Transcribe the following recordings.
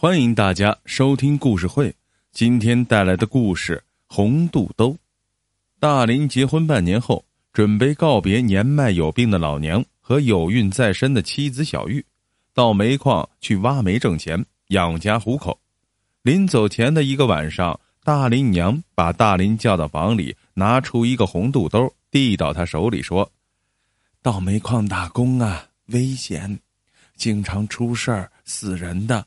欢迎大家收听故事会。今天带来的故事《红肚兜》。大林结婚半年后，准备告别年迈有病的老娘和有孕在身的妻子小玉，到煤矿去挖煤挣钱养家糊口。临走前的一个晚上，大林娘把大林叫到房里，拿出一个红肚兜，递到他手里说：“到煤矿打工啊，危险，经常出事儿死人的。”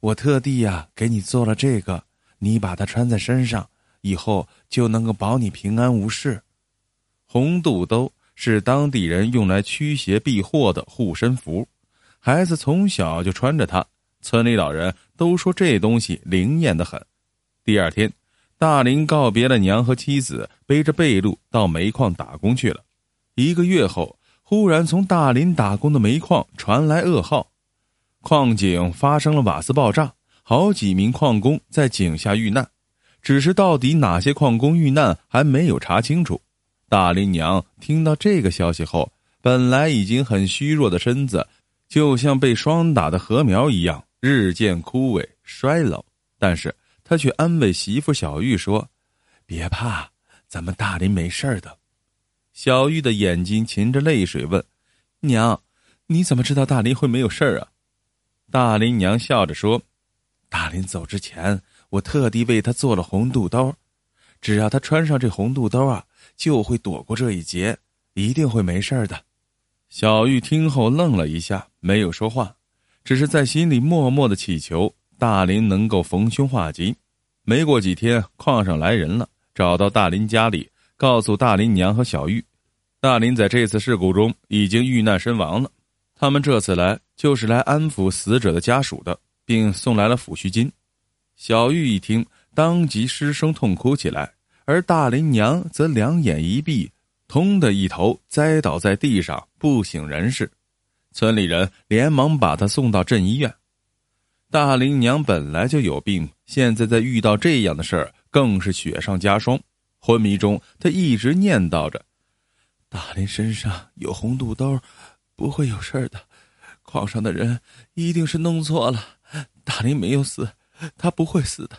我特地呀给你做了这个，你把它穿在身上，以后就能够保你平安无事。红肚兜是当地人用来驱邪避祸的护身符，孩子从小就穿着它。村里老人都说这东西灵验的很。第二天，大林告别了娘和妻子，背着被褥到煤矿打工去了。一个月后，忽然从大林打工的煤矿传来噩耗。矿井发生了瓦斯爆炸，好几名矿工在井下遇难，只是到底哪些矿工遇难还没有查清楚。大林娘听到这个消息后，本来已经很虚弱的身子，就像被霜打的禾苗一样，日渐枯萎衰老。但是她却安慰媳妇小玉说：“别怕，咱们大林没事的。”小玉的眼睛噙着泪水问：“娘，你怎么知道大林会没有事儿啊？”大林娘笑着说：“大林走之前，我特地为他做了红肚兜，只要他穿上这红肚兜啊，就会躲过这一劫，一定会没事的。”小玉听后愣了一下，没有说话，只是在心里默默的祈求大林能够逢凶化吉。没过几天，矿上来人了，找到大林家里，告诉大林娘和小玉，大林在这次事故中已经遇难身亡了。他们这次来就是来安抚死者的家属的，并送来了抚恤金。小玉一听，当即失声痛哭起来，而大林娘则两眼一闭，通的一头栽倒在地上，不省人事。村里人连忙把她送到镇医院。大林娘本来就有病，现在再遇到这样的事儿，更是雪上加霜。昏迷中，她一直念叨着：“大林身上有红肚兜。”不会有事的，矿上的人一定是弄错了。大林没有死，他不会死的。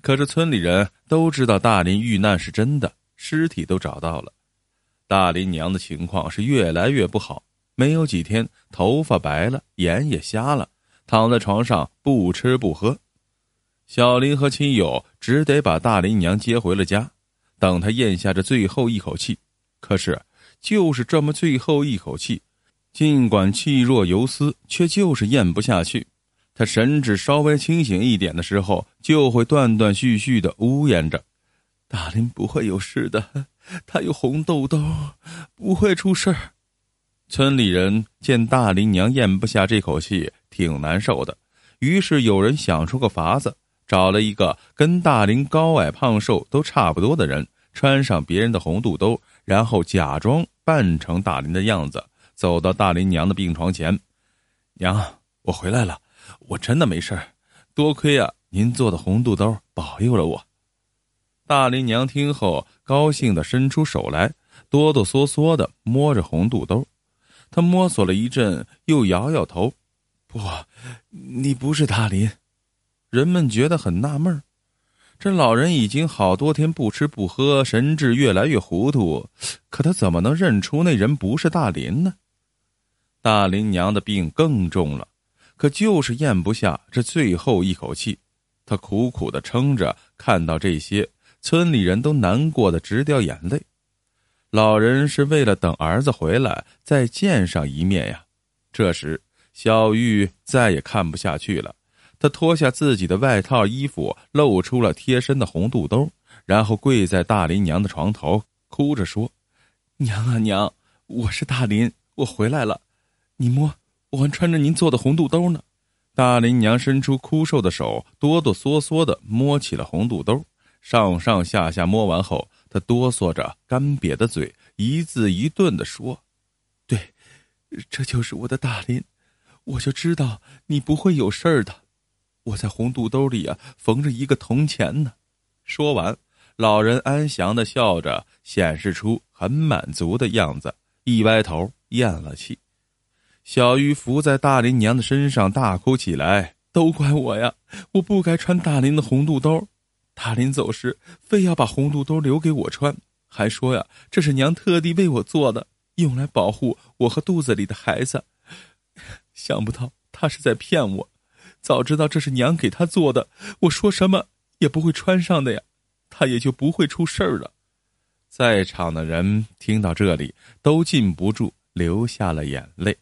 可是村里人都知道大林遇难是真的，尸体都找到了。大林娘的情况是越来越不好，没有几天，头发白了，眼也瞎了，躺在床上不吃不喝。小林和亲友只得把大林娘接回了家，等他咽下这最后一口气。可是，就是这么最后一口气。尽管气若游丝，却就是咽不下去。他神志稍微清醒一点的时候，就会断断续续的呜咽着：“大林不会有事的，他有红豆豆，不会出事儿。”村里人见大林娘咽不下这口气，挺难受的，于是有人想出个法子，找了一个跟大林高矮胖瘦都差不多的人，穿上别人的红肚兜，然后假装扮成大林的样子。走到大林娘的病床前，娘，我回来了，我真的没事，多亏啊您做的红肚兜保佑了我。大林娘听后高兴的伸出手来，哆哆嗦嗦的摸着红肚兜，她摸索了一阵，又摇摇头，不，你不是大林。人们觉得很纳闷这老人已经好多天不吃不喝，神志越来越糊涂，可他怎么能认出那人不是大林呢？大林娘的病更重了，可就是咽不下这最后一口气，她苦苦的撑着。看到这些，村里人都难过的直掉眼泪。老人是为了等儿子回来再见上一面呀。这时，小玉再也看不下去了，她脱下自己的外套衣服，露出了贴身的红肚兜，然后跪在大林娘的床头，哭着说：“娘啊娘，我是大林，我回来了。”你摸，我还穿着您做的红肚兜呢。大林娘伸出枯瘦的手，哆哆嗦嗦的摸起了红肚兜，上上下下摸完后，她哆嗦着干瘪的嘴，一字一顿的说：“对，这就是我的大林，我就知道你不会有事儿的。我在红肚兜里啊缝着一个铜钱呢。”说完，老人安详的笑着，显示出很满足的样子，一歪头咽了气。小玉伏在大林娘的身上大哭起来，都怪我呀！我不该穿大林的红肚兜。大林走时非要把红肚兜留给我穿，还说呀，这是娘特地为我做的，用来保护我和肚子里的孩子。想不到他是在骗我。早知道这是娘给他做的，我说什么也不会穿上的呀，他也就不会出事儿了。在场的人听到这里，都禁不住流下了眼泪。